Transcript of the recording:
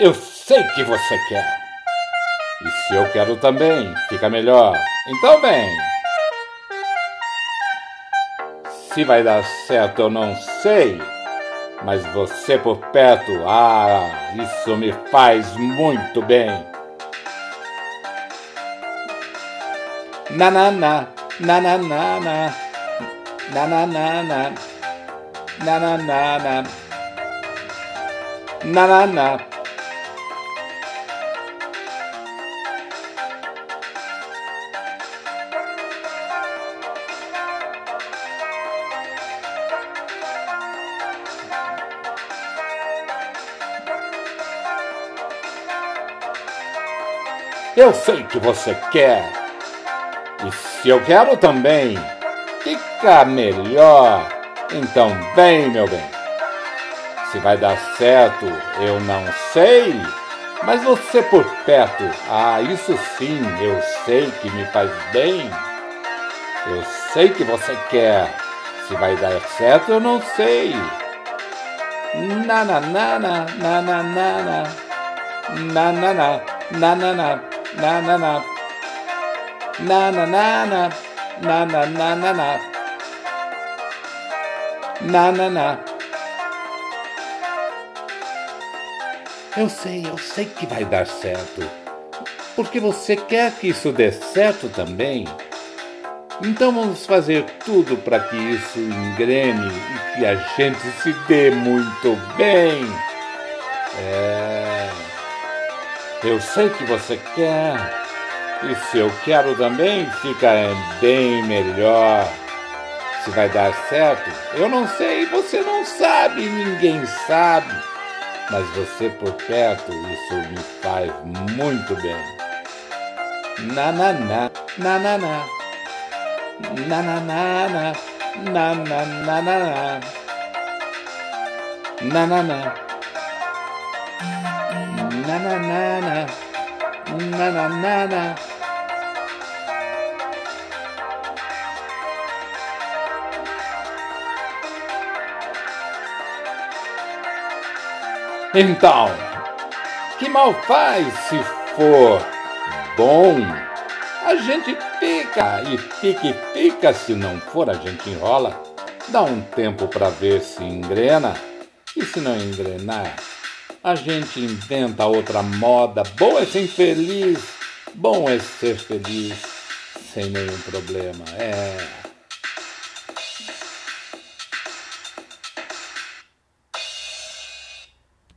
Eu sei que você quer. E se eu quero também, fica melhor. Então, bem. Se vai dar certo, eu não sei. Mas você por perto, ah, isso me faz muito bem. Na na na, na na Eu sei que você quer. E se eu quero também, fica melhor. Então vem, meu bem. Se vai dar certo, eu não sei. Mas você por perto, ah, isso sim, eu sei que me faz bem. Eu sei que você quer. Se vai dar certo, eu não sei. Na na na na na na na na na na na na na na na na na na na na na na na na na na na na Eu sei, eu sei que vai dar certo. Porque você quer que isso dê certo também. Então vamos fazer tudo para que isso engrene e que a gente se dê muito bem. É. Eu sei que você quer. E se eu quero também, fica bem melhor. Se vai dar certo, eu não sei, você não sabe, ninguém sabe. Mas você por perto, isso me faz muito bem. Na na na, na na na. Na na na na, na na na na. Na na na. Na na na na. Na na na na. Então, que mal faz se for bom? A gente fica e fica e fica, se não for a gente enrola. Dá um tempo para ver se engrena e se não engrenar, a gente inventa outra moda. Bom é ser infeliz, bom é ser feliz sem nenhum problema. É.